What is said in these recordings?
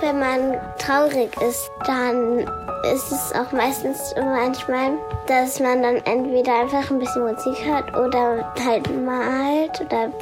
Wenn man traurig ist, dann ist es auch meistens manchmal, dass man dann entweder einfach ein bisschen Musik hört oder halt malt oder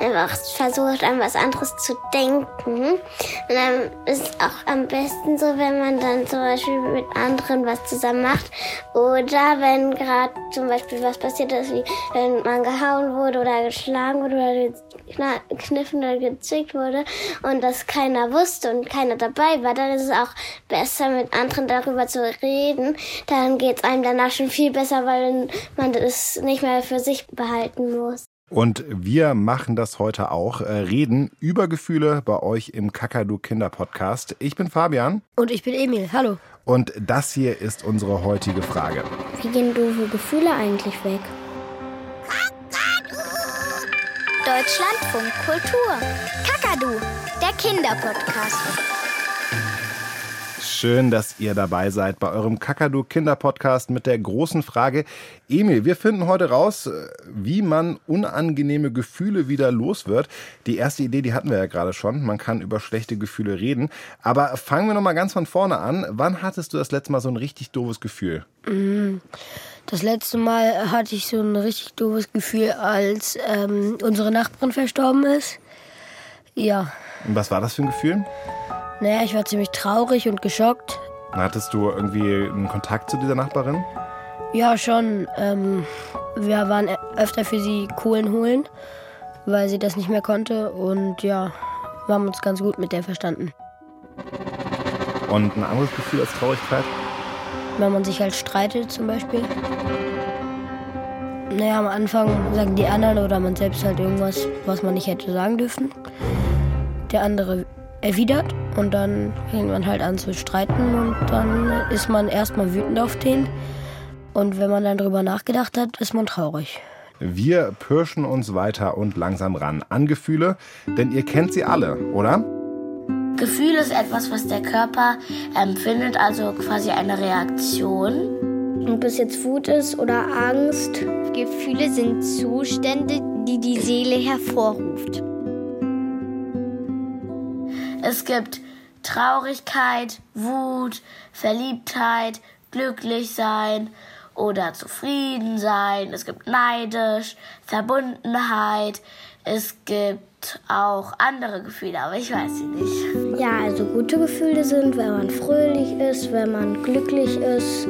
einfach versucht, an was anderes zu denken. Und dann ist es auch am besten so, wenn man dann zum Beispiel mit anderen was zusammen macht oder wenn gerade zum Beispiel was passiert ist, wie wenn man gehauen wurde oder geschlagen wurde oder gekniffen oder gezickt wurde und das keiner wusste und keiner dabei war, dann ist es auch besser, mit anderen darüber zu reden. Dann geht es einem danach schon viel besser, weil man das nicht mehr für sich behalten muss. Und wir machen das heute auch, äh, reden über Gefühle bei euch im Kakadu Kinder Podcast. Ich bin Fabian. Und ich bin Emil. Hallo. Und das hier ist unsere heutige Frage. Wie gehen doofe Gefühle eigentlich weg? Deutschlandfunk Kultur. Kakadu, der Kinderpodcast. Schön, dass ihr dabei seid bei eurem Kakadu Kinderpodcast mit der großen Frage. Emil, wir finden heute raus, wie man unangenehme Gefühle wieder los wird. Die erste Idee, die hatten wir ja gerade schon. Man kann über schlechte Gefühle reden. Aber fangen wir noch mal ganz von vorne an. Wann hattest du das letzte Mal so ein richtig doofes Gefühl? Mm, das letzte Mal hatte ich so ein richtig doofes Gefühl, als ähm, unsere Nachbarin verstorben ist. Ja. Und was war das für ein Gefühl? Naja, ich war ziemlich traurig und geschockt. Hattest du irgendwie einen Kontakt zu dieser Nachbarin? Ja, schon. Ähm, wir waren öfter für sie Kohlen holen, weil sie das nicht mehr konnte. Und ja, wir haben uns ganz gut mit der verstanden. Und ein anderes Gefühl als Traurigkeit? Wenn man sich halt streitet zum Beispiel. Naja, am Anfang sagen die anderen oder man selbst halt irgendwas, was man nicht hätte sagen dürfen. Der andere erwidert und dann fängt man halt an zu streiten und dann ist man erstmal wütend auf den. Und wenn man dann drüber nachgedacht hat, ist man traurig. Wir pirschen uns weiter und langsam ran an Gefühle, denn ihr kennt sie alle, oder? Gefühl ist etwas, was der Körper empfindet, also quasi eine Reaktion. Ob es jetzt Wut ist oder Angst. Gefühle sind Zustände, die die Seele hervorruft. Es gibt Traurigkeit, Wut, Verliebtheit, glücklich sein oder zufrieden sein. Es gibt neidisch, Verbundenheit. Es gibt auch andere Gefühle, aber ich weiß sie nicht. Ja, also gute Gefühle sind, wenn man fröhlich ist, wenn man glücklich ist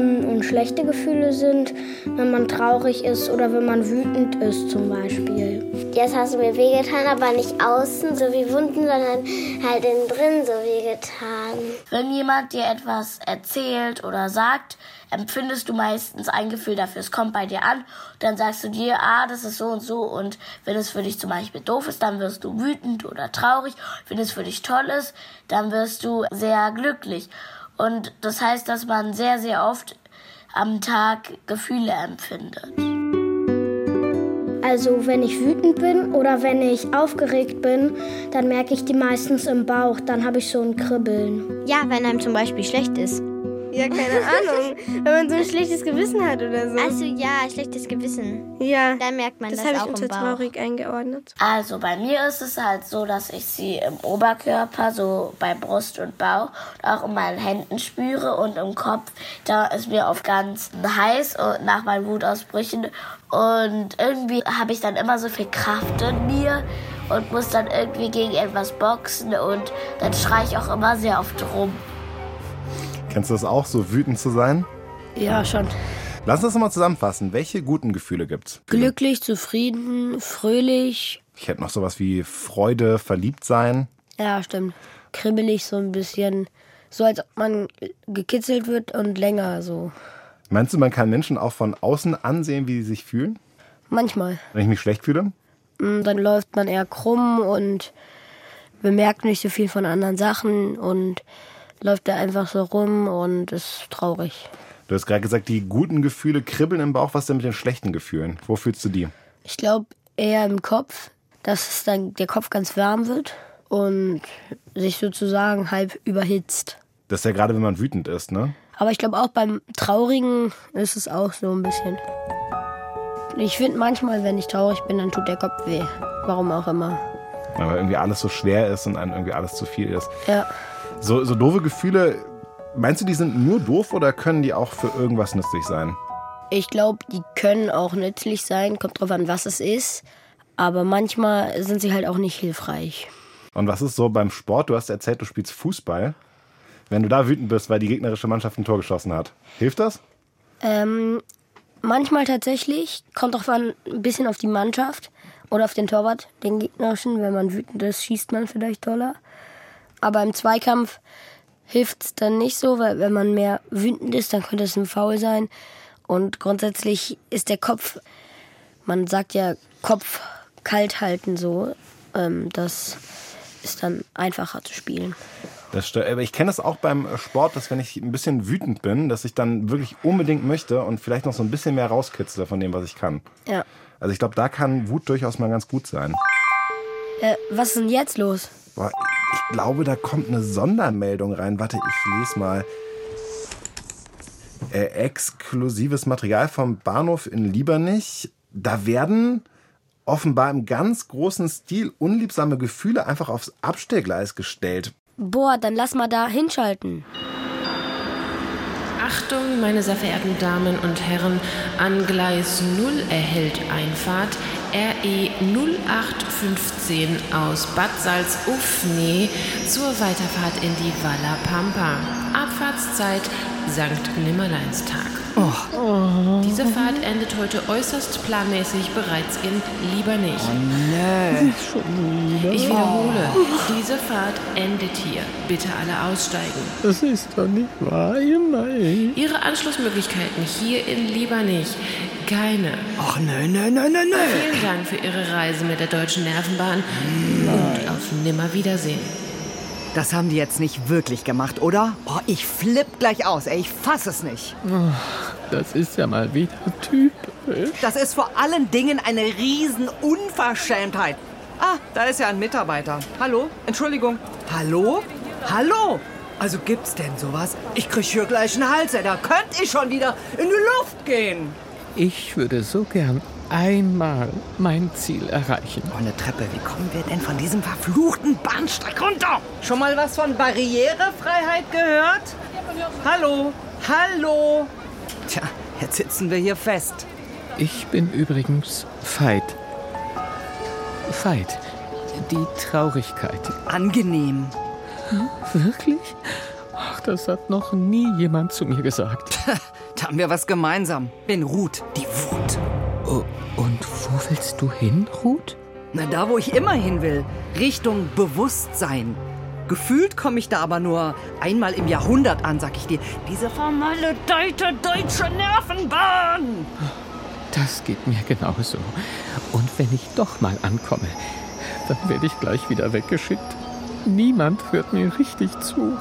und schlechte Gefühle sind, wenn man traurig ist oder wenn man wütend ist zum Beispiel. Jetzt hast du mir wehgetan, aber nicht außen so wie Wunden, sondern halt innen drin so wehgetan. Wenn jemand dir etwas erzählt oder sagt, empfindest du meistens ein Gefühl dafür. Es kommt bei dir an, dann sagst du dir, ah, das ist so und so. Und wenn es für dich zum Beispiel doof ist, dann wirst du wütend oder traurig. Wenn es für dich toll ist, dann wirst du sehr glücklich. Und das heißt, dass man sehr, sehr oft am Tag Gefühle empfindet. Also wenn ich wütend bin oder wenn ich aufgeregt bin, dann merke ich die meistens im Bauch. Dann habe ich so ein Kribbeln. Ja, wenn einem zum Beispiel schlecht ist. Ja, keine Ahnung. Wenn man so ein schlechtes Gewissen hat oder so. Also ja, schlechtes Gewissen. Ja. Dann merkt man das, das auch habe ich unter im Bauch. traurig eingeordnet. Also bei mir ist es halt so, dass ich sie im Oberkörper, so bei Brust und Bauch, und auch in meinen Händen spüre und im Kopf, da ist mir oft ganz heiß und nach meinen Wutausbrüchen. Und irgendwie habe ich dann immer so viel Kraft in mir und muss dann irgendwie gegen etwas boxen und dann schreie ich auch immer sehr oft rum. Kennst du das auch, so wütend zu sein? Ja, schon. Lass uns mal zusammenfassen. Welche guten Gefühle gibt's? Glücklich, zufrieden, fröhlich. Ich hätte noch sowas wie Freude, verliebt sein. Ja, stimmt. Kribbelig so ein bisschen. So als ob man gekitzelt wird und länger so. Meinst du, man kann Menschen auch von außen ansehen, wie sie sich fühlen? Manchmal. Wenn ich mich schlecht fühle? Mm, Dann läuft man eher krumm und bemerkt nicht so viel von anderen Sachen und läuft da einfach so rum und ist traurig. Du hast gerade gesagt, die guten Gefühle kribbeln im Bauch. Was denn mit den schlechten Gefühlen? Wo fühlst du die? Ich glaube eher im Kopf, dass es dann der Kopf ganz warm wird und sich sozusagen halb überhitzt. Das ist ja gerade, wenn man wütend ist, ne? Aber ich glaube auch beim Traurigen ist es auch so ein bisschen. Ich finde manchmal, wenn ich traurig bin, dann tut der Kopf weh. Warum auch immer. Weil irgendwie alles so schwer ist und einem irgendwie alles zu viel ist. Ja. So, so doofe Gefühle, meinst du, die sind nur doof oder können die auch für irgendwas nützlich sein? Ich glaube, die können auch nützlich sein, kommt drauf an, was es ist. Aber manchmal sind sie halt auch nicht hilfreich. Und was ist so beim Sport? Du hast erzählt, du spielst Fußball. Wenn du da wütend bist, weil die gegnerische Mannschaft ein Tor geschossen hat, hilft das? Ähm, manchmal tatsächlich, kommt drauf an, ein bisschen auf die Mannschaft oder auf den Torwart, den gegnerischen. Wenn man wütend ist, schießt man vielleicht toller. Aber im Zweikampf hilft es dann nicht so, weil wenn man mehr wütend ist, dann könnte es ein Foul sein. Und grundsätzlich ist der Kopf, man sagt ja Kopf kalt halten so. Ähm, das ist dann einfacher zu spielen. Das stört, aber ich kenne das auch beim Sport, dass wenn ich ein bisschen wütend bin, dass ich dann wirklich unbedingt möchte und vielleicht noch so ein bisschen mehr rauskitzle von dem, was ich kann. Ja. Also ich glaube, da kann Wut durchaus mal ganz gut sein. Äh, was ist denn jetzt los? Boah, ich glaube, da kommt eine Sondermeldung rein. Warte, ich lese mal. Äh, exklusives Material vom Bahnhof in Liebernich. Da werden offenbar im ganz großen Stil unliebsame Gefühle einfach aufs Abstellgleis gestellt. Boah, dann lass mal da hinschalten. Achtung, meine sehr verehrten Damen und Herren, an Gleis 0 erhält Einfahrt RE 0815 aus Bad Salzufne zur Weiterfahrt in die Walla Pampa. Abfahrtszeit Sankt Nimmerleinstag. Diese Fahrt endet heute äußerst planmäßig bereits in Liebernich. Ich wiederhole, diese Fahrt endet hier. Bitte alle aussteigen. Das ist doch nicht wahr, nein. Ihre Anschlussmöglichkeiten hier in Liebernich keine. Ach, nein, nein, nein, nein, nein. Vielen Dank für Ihre Reise mit der Deutschen Nervenbahn und auf Nimmerwiedersehen. Das haben die jetzt nicht wirklich gemacht, oder? Oh, ich flipp gleich aus, ey, ich fass es nicht. Das ist ja mal wieder typisch. Das ist vor allen Dingen eine riesen Unverschämtheit. Ah, da ist ja ein Mitarbeiter. Hallo? Entschuldigung. Hallo? Hallo? Also gibt's denn sowas? Ich krieg hier gleich einen Hals, ey. Da könnte ich schon wieder in die Luft gehen. Ich würde so gern einmal mein Ziel erreichen. Oh, eine Treppe. Wie kommen wir denn von diesem verfluchten Bahnsteig runter? Schon mal was von Barrierefreiheit gehört? Hallo? Hallo? Tja, jetzt sitzen wir hier fest. Ich bin übrigens Veit. Veit. Die Traurigkeit. Angenehm. Wirklich? Ach, das hat noch nie jemand zu mir gesagt. Da haben wir was gemeinsam. Bin Ruth, die wo willst du hin, Ruth? Na, da, wo ich immer hin will. Richtung Bewusstsein. Gefühlt komme ich da aber nur einmal im Jahrhundert an, sag ich dir. Diese vermaledeite deutsche Nervenbahn. Das geht mir genauso. Und wenn ich doch mal ankomme, dann werde ich gleich wieder weggeschickt. Niemand hört mir richtig zu.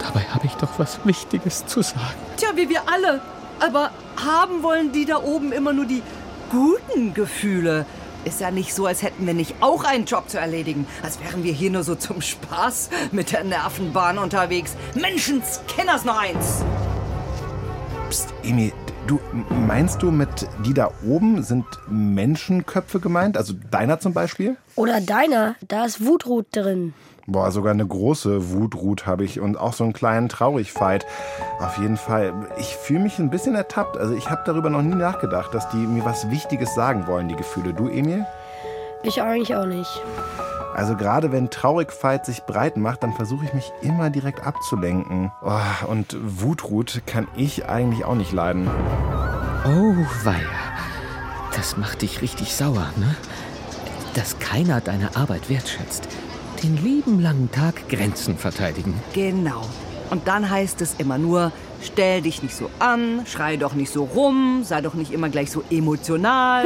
Dabei habe ich doch was Wichtiges zu sagen. Tja, wie wir alle. Aber haben wollen die da oben immer nur die guten Gefühle? Ist ja nicht so, als hätten wir nicht auch einen Job zu erledigen. Als wären wir hier nur so zum Spaß mit der Nervenbahn unterwegs. Menschenskenners noch eins. Psst, Emi, du meinst du mit die da oben sind Menschenköpfe gemeint? Also deiner zum Beispiel? Oder deiner, da ist Wutrut drin. Boah, sogar eine große Wutrut habe ich und auch so einen kleinen Traurigfight. Auf jeden Fall. Ich fühle mich ein bisschen ertappt. Also ich habe darüber noch nie nachgedacht, dass die mir was Wichtiges sagen wollen, die Gefühle. Du, Emil? Ich eigentlich auch nicht. Also gerade wenn Traurigfight sich breit macht, dann versuche ich mich immer direkt abzulenken. Oh, und Wutrut kann ich eigentlich auch nicht leiden. Oh, weia. Das macht dich richtig sauer, ne? Dass keiner deine Arbeit wertschätzt. Den lieben langen Tag Grenzen verteidigen. Genau. Und dann heißt es immer nur, stell dich nicht so an, schrei doch nicht so rum, sei doch nicht immer gleich so emotional.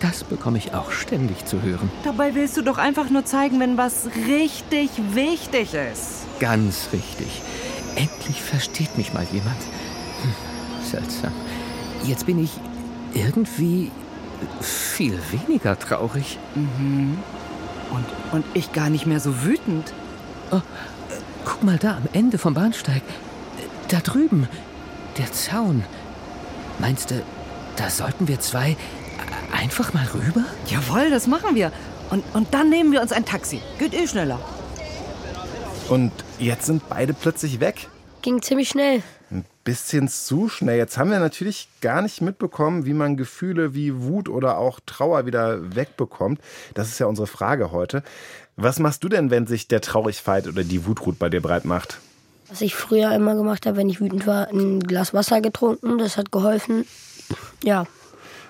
Das bekomme ich auch ständig zu hören. Dabei willst du doch einfach nur zeigen, wenn was richtig wichtig ist. Ganz richtig. Endlich versteht mich mal jemand. Hm, seltsam. Jetzt bin ich irgendwie viel weniger traurig. Mhm. Und, und ich gar nicht mehr so wütend. Oh, guck mal da am Ende vom Bahnsteig. Da drüben. Der Zaun. Meinst du, da sollten wir zwei einfach mal rüber? Jawohl, das machen wir. Und, und dann nehmen wir uns ein Taxi. Geht eh schneller. Und jetzt sind beide plötzlich weg. Ging ziemlich schnell. Bisschen zu schnell. Jetzt haben wir natürlich gar nicht mitbekommen, wie man Gefühle wie Wut oder auch Trauer wieder wegbekommt. Das ist ja unsere Frage heute. Was machst du denn, wenn sich der Traurigkeit oder die Wutrut bei dir breit macht? Was ich früher immer gemacht habe, wenn ich wütend war, ein Glas Wasser getrunken. Das hat geholfen. Ja.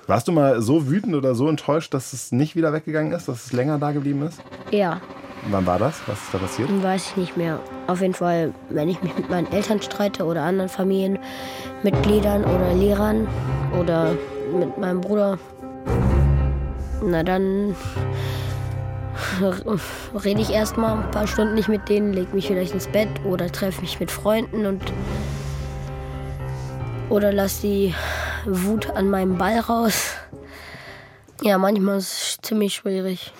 Warst du mal so wütend oder so enttäuscht, dass es nicht wieder weggegangen ist, dass es länger da geblieben ist? Ja. Wann war das? Was ist da passiert? Weiß ich nicht mehr. Auf jeden Fall, wenn ich mich mit meinen Eltern streite oder anderen Familienmitgliedern oder Lehrern oder mit meinem Bruder, na dann rede ich erstmal ein paar Stunden nicht mit denen, lege mich vielleicht ins Bett oder treffe mich mit Freunden und oder lass die Wut an meinem Ball raus. Ja, manchmal ist es ziemlich schwierig.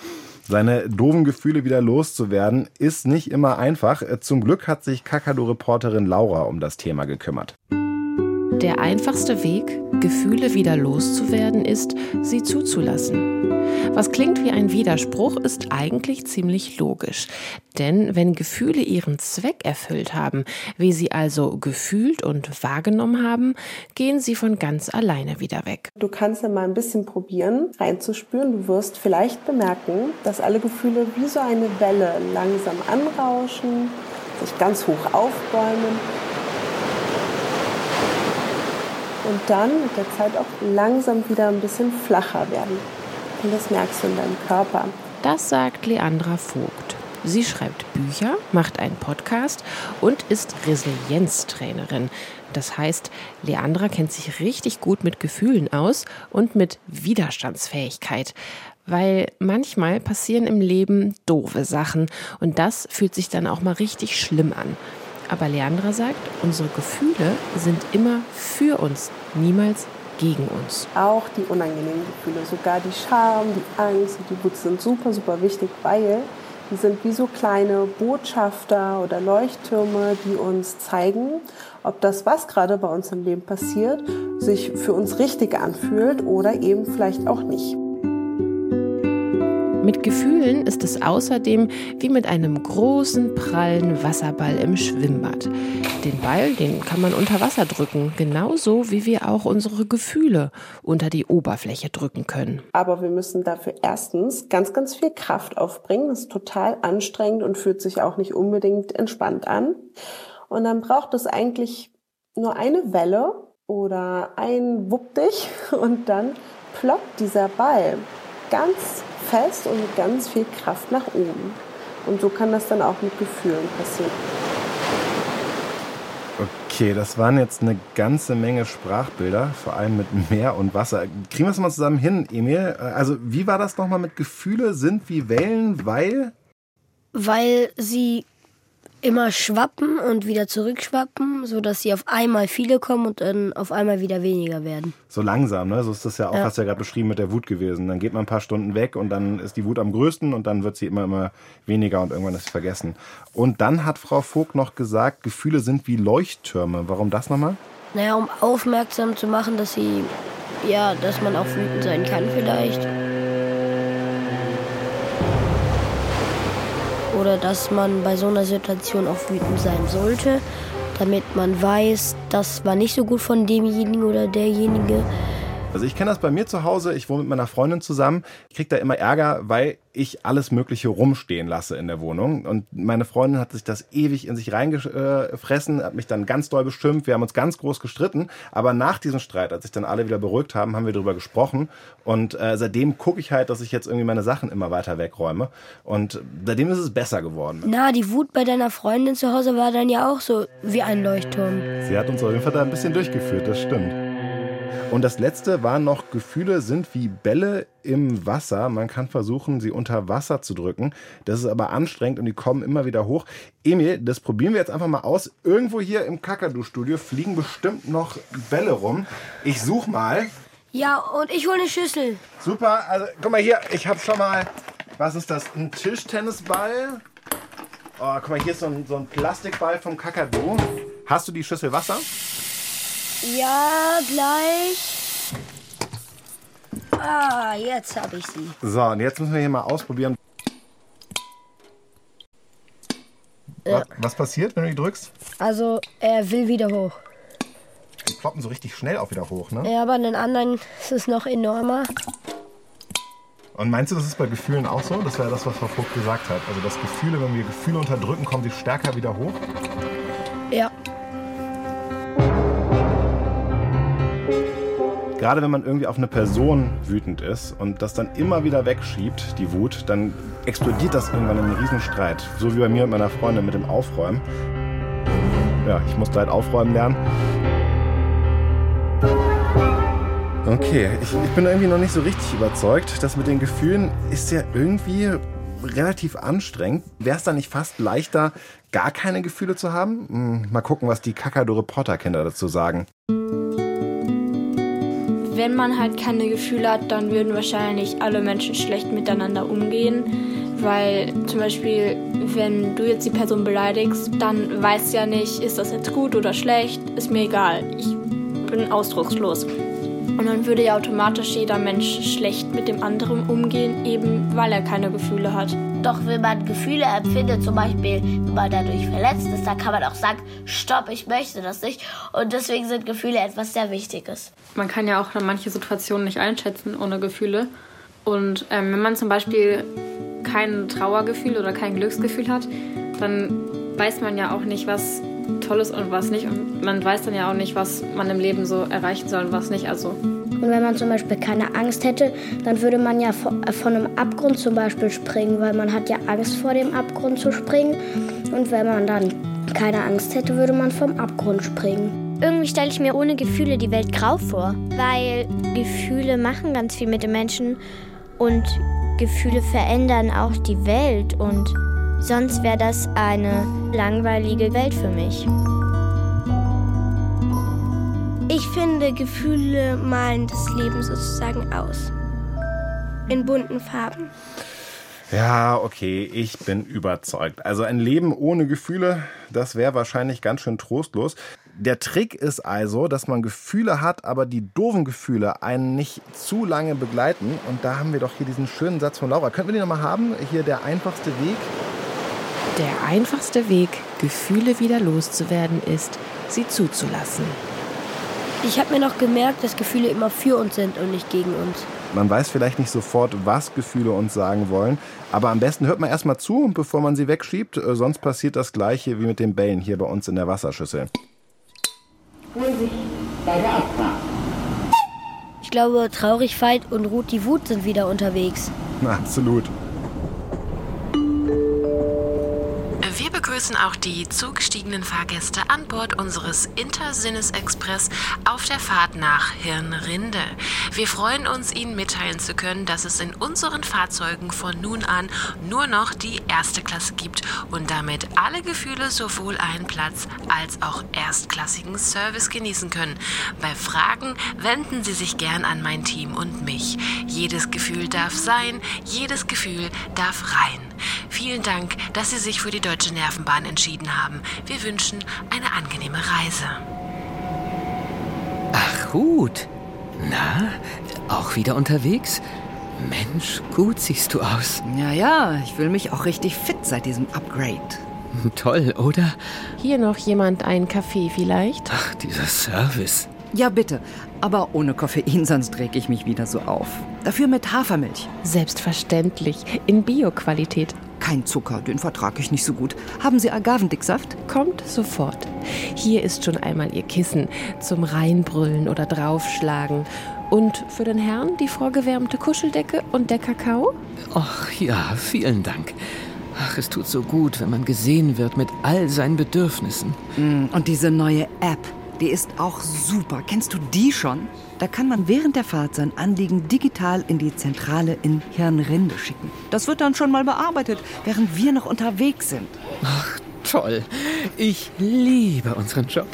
Seine doofen Gefühle wieder loszuwerden, ist nicht immer einfach. Zum Glück hat sich Kakadu-Reporterin Laura um das Thema gekümmert. Der einfachste Weg, Gefühle wieder loszuwerden, ist, sie zuzulassen. Was klingt wie ein Widerspruch, ist eigentlich ziemlich logisch. Denn wenn Gefühle ihren Zweck erfüllt haben, wie sie also gefühlt und wahrgenommen haben, gehen sie von ganz alleine wieder weg. Du kannst ja mal ein bisschen probieren, reinzuspüren. Du wirst vielleicht bemerken, dass alle Gefühle wie so eine Welle langsam anrauschen, sich ganz hoch aufbäumen und dann mit der Zeit auch langsam wieder ein bisschen flacher werden. Und das merkst du in deinem Körper. Das sagt Leandra Vogt. Sie schreibt Bücher, macht einen Podcast und ist Resilienztrainerin. Das heißt, Leandra kennt sich richtig gut mit Gefühlen aus und mit Widerstandsfähigkeit. Weil manchmal passieren im Leben doofe Sachen und das fühlt sich dann auch mal richtig schlimm an. Aber Leandra sagt, unsere Gefühle sind immer für uns, niemals gegen uns. Auch die unangenehmen Gefühle, sogar die Scham, die Angst und die Wut sind super, super wichtig, weil die sind wie so kleine Botschafter oder Leuchttürme, die uns zeigen, ob das, was gerade bei uns im Leben passiert, sich für uns richtig anfühlt oder eben vielleicht auch nicht. Mit Gefühlen ist es außerdem wie mit einem großen, prallen Wasserball im Schwimmbad. Den Ball, den kann man unter Wasser drücken, genauso wie wir auch unsere Gefühle unter die Oberfläche drücken können. Aber wir müssen dafür erstens ganz, ganz viel Kraft aufbringen. Das ist total anstrengend und fühlt sich auch nicht unbedingt entspannt an. Und dann braucht es eigentlich nur eine Welle oder ein Wupp dich und dann ploppt dieser Ball ganz fest und mit ganz viel Kraft nach oben. Und so kann das dann auch mit Gefühlen passieren. Okay, das waren jetzt eine ganze Menge Sprachbilder, vor allem mit Meer und Wasser. Kriegen wir es mal zusammen hin, Emil? Also, wie war das nochmal mit Gefühle sind wie Wellen, weil? Weil sie immer schwappen und wieder zurückschwappen, sodass sie auf einmal viele kommen und dann auf einmal wieder weniger werden. So langsam, ne? So ist das ja auch, ja. hast du ja gerade beschrieben mit der Wut gewesen. Dann geht man ein paar Stunden weg und dann ist die Wut am größten und dann wird sie immer, immer weniger und irgendwann ist sie vergessen. Und dann hat Frau Vogt noch gesagt, Gefühle sind wie Leuchttürme. Warum das nochmal? Naja, um aufmerksam zu machen, dass sie, ja, dass man auch wütend sein kann vielleicht. Oder dass man bei so einer Situation auch wütend sein sollte, damit man weiß, das war nicht so gut von demjenigen oder derjenige. Also ich kenne das bei mir zu Hause. Ich wohne mit meiner Freundin zusammen. Ich kriege da immer Ärger, weil ich alles Mögliche rumstehen lasse in der Wohnung. Und meine Freundin hat sich das ewig in sich reingefressen, hat mich dann ganz doll beschimpft. Wir haben uns ganz groß gestritten. Aber nach diesem Streit, als sich dann alle wieder beruhigt haben, haben wir darüber gesprochen. Und äh, seitdem gucke ich halt, dass ich jetzt irgendwie meine Sachen immer weiter wegräume. Und seitdem ist es besser geworden. Na, die Wut bei deiner Freundin zu Hause war dann ja auch so wie ein Leuchtturm. Sie hat uns auf jeden Fall da ein bisschen durchgeführt, das stimmt. Und das letzte waren noch, Gefühle sind wie Bälle im Wasser. Man kann versuchen, sie unter Wasser zu drücken. Das ist aber anstrengend und die kommen immer wieder hoch. Emil, das probieren wir jetzt einfach mal aus. Irgendwo hier im Kakadu-Studio fliegen bestimmt noch Bälle rum. Ich such mal. Ja, und ich hole eine Schüssel. Super, also guck mal hier, ich habe schon mal, was ist das, ein Tischtennisball? Oh, guck mal, hier ist so ein, so ein Plastikball vom Kakadu. Hast du die Schüssel Wasser? Ja, gleich. Ah, jetzt habe ich sie. So, und jetzt müssen wir hier mal ausprobieren. Ja. Was, was passiert, wenn du die drückst? Also, er will wieder hoch. Die ploppen so richtig schnell auch wieder hoch, ne? Ja, aber in den anderen ist es noch enormer. Und meinst du, das ist bei Gefühlen auch so? Das wäre das, was Frau Vogt gesagt hat. Also, dass Gefühle, wenn wir Gefühle unterdrücken, kommen sie stärker wieder hoch? Ja. Gerade wenn man irgendwie auf eine Person wütend ist und das dann immer wieder wegschiebt, die Wut, dann explodiert das irgendwann in einen Riesenstreit. So wie bei mir mit meiner Freundin mit dem Aufräumen. Ja, ich musste halt aufräumen lernen. Okay, ich, ich bin irgendwie noch nicht so richtig überzeugt. Das mit den Gefühlen ist ja irgendwie relativ anstrengend. Wäre es da nicht fast leichter, gar keine Gefühle zu haben? Hm, mal gucken, was die Kakadu-Reporter-Kinder dazu sagen. Wenn man halt keine Gefühle hat, dann würden wahrscheinlich alle Menschen schlecht miteinander umgehen. Weil zum Beispiel, wenn du jetzt die Person beleidigst, dann weißt du ja nicht, ist das jetzt gut oder schlecht, ist mir egal. Ich bin ausdruckslos. Und dann würde ja automatisch jeder Mensch schlecht mit dem anderen umgehen, eben weil er keine Gefühle hat. Doch wenn man Gefühle empfindet, zum Beispiel, wenn man dadurch verletzt ist, dann kann man auch sagen, stopp, ich möchte das nicht. Und deswegen sind Gefühle etwas sehr Wichtiges. Man kann ja auch manche Situationen nicht einschätzen ohne Gefühle. Und ähm, wenn man zum Beispiel kein Trauergefühl oder kein Glücksgefühl hat, dann weiß man ja auch nicht, was toll ist und was nicht. Und man weiß dann ja auch nicht, was man im Leben so erreichen soll und was nicht. Also Und wenn man zum Beispiel keine Angst hätte, dann würde man ja von, äh, von einem Abgrund zum Beispiel springen, weil man hat ja Angst vor dem Abgrund zu springen. Und wenn man dann keine Angst hätte, würde man vom Abgrund springen. Irgendwie stelle ich mir ohne Gefühle die Welt grau vor, weil Gefühle machen ganz viel mit den Menschen und Gefühle verändern auch die Welt und sonst wäre das eine langweilige Welt für mich. Ich finde, Gefühle malen das Leben sozusagen aus. In bunten Farben. Ja, okay, ich bin überzeugt. Also ein Leben ohne Gefühle, das wäre wahrscheinlich ganz schön trostlos. Der Trick ist also, dass man Gefühle hat, aber die doofen Gefühle einen nicht zu lange begleiten. Und da haben wir doch hier diesen schönen Satz von Laura. Könnten wir den nochmal haben? Hier der einfachste Weg. Der einfachste Weg, Gefühle wieder loszuwerden, ist, sie zuzulassen. Ich habe mir noch gemerkt, dass Gefühle immer für uns sind und nicht gegen uns. Man weiß vielleicht nicht sofort, was Gefühle uns sagen wollen, aber am besten hört man erstmal zu, bevor man sie wegschiebt, äh, sonst passiert das gleiche wie mit den Bällen hier bei uns in der Wasserschüssel. Vorsicht bei der Abfahrt. Ich glaube, Traurigkeit und Ruth die Wut sind wieder unterwegs. Absolut. Begrüßen auch die zugestiegenen Fahrgäste an Bord unseres Intersinnes-Express auf der Fahrt nach Hirnrinde. Wir freuen uns, Ihnen mitteilen zu können, dass es in unseren Fahrzeugen von nun an nur noch die erste Klasse gibt und damit alle Gefühle sowohl einen Platz als auch erstklassigen Service genießen können. Bei Fragen wenden Sie sich gern an mein Team und mich. Jedes Gefühl darf sein, jedes Gefühl darf rein. Vielen Dank, dass Sie sich für die Deutsche Nervenbahn entschieden haben. Wir wünschen eine angenehme Reise. Ach, Ruth. Na, auch wieder unterwegs? Mensch, gut siehst du aus. Ja, ja, ich fühle mich auch richtig fit seit diesem Upgrade. Toll, oder? Hier noch jemand einen Kaffee vielleicht? Ach, dieser Service. Ja, bitte. Aber ohne Koffein, sonst reg ich mich wieder so auf. Dafür mit Hafermilch. Selbstverständlich, in Bio-Qualität. Kein Zucker, den vertrage ich nicht so gut. Haben Sie Agavendicksaft? Kommt sofort. Hier ist schon einmal Ihr Kissen zum Reinbrüllen oder draufschlagen. Und für den Herrn die vorgewärmte Kuscheldecke und der Kakao? Ach ja, vielen Dank. Ach, es tut so gut, wenn man gesehen wird mit all seinen Bedürfnissen. Mm, Und diese neue App, die ist auch super. Kennst du die schon? Da kann man während der Fahrt sein Anliegen digital in die Zentrale in Hirnrinde schicken. Das wird dann schon mal bearbeitet, während wir noch unterwegs sind. Ach, toll. Ich liebe unseren Job.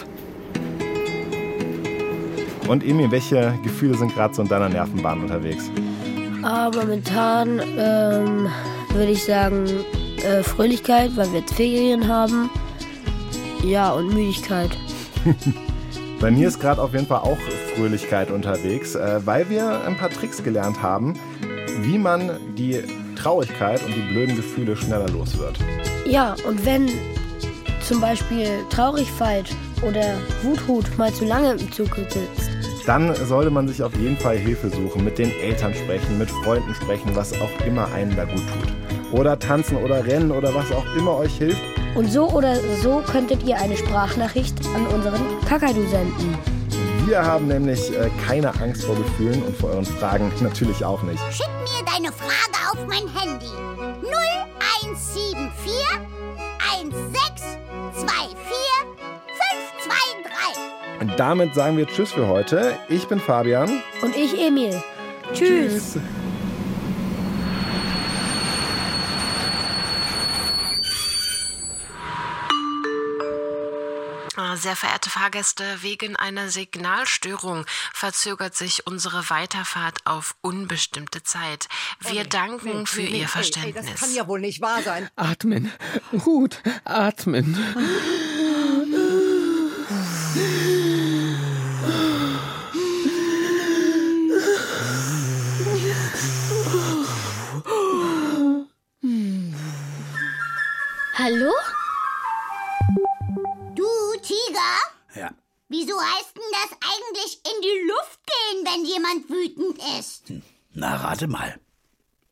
Und Emil, welche Gefühle sind gerade so in deiner Nervenbahn unterwegs? Aber momentan ähm, würde ich sagen äh, Fröhlichkeit, weil wir jetzt Ferien haben. Ja, und Müdigkeit. Bei mir ist gerade auf jeden Fall auch Fröhlichkeit unterwegs, äh, weil wir ein paar Tricks gelernt haben, wie man die Traurigkeit und die blöden Gefühle schneller los wird. Ja, und wenn zum Beispiel Traurigkeit oder Wuthut mal zu lange im Zug sitzt, dann sollte man sich auf jeden Fall Hilfe suchen, mit den Eltern sprechen, mit Freunden sprechen, was auch immer einen da gut tut. Oder tanzen oder rennen oder was auch immer euch hilft. Und so oder so könntet ihr eine Sprachnachricht an unseren Kakadu senden. Wir haben nämlich äh, keine Angst vor Gefühlen und vor euren Fragen natürlich auch nicht. Schick mir deine Frage auf mein Handy. 0174 1624 523. Und damit sagen wir Tschüss für heute. Ich bin Fabian. Und ich Emil. Tschüss. Tschüss. Sehr verehrte Fahrgäste, wegen einer Signalstörung verzögert sich unsere Weiterfahrt auf unbestimmte Zeit. Wir danken für Ihr Verständnis. das kann ja wohl nicht wahr sein. Atmen. Gut, atmen.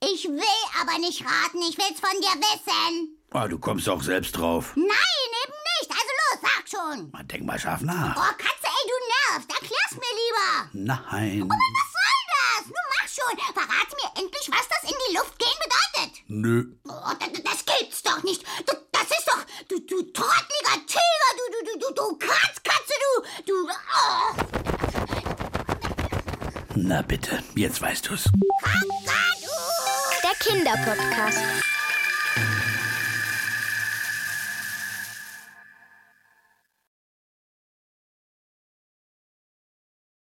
Ich will aber nicht raten, ich will's von dir wissen. Oh, du kommst auch selbst drauf. Nein, eben nicht. Also los, sag schon. Na, Denk mal scharf Oh, nach. Katze, ey, du nervst. Erklär's mir lieber. Nein. Was soll das? Nun mach schon. Verrate mir endlich, was das in die Luft gehen bedeutet. Nö. Oh, das, das gibt's doch nicht. Das, das ist doch... Du, du trottliger Tiger, du, du, du, du, du Kratzkatze, du... Du... Oh. Na bitte, jetzt weißt du's. Kakadu! Der Kinderpodcast.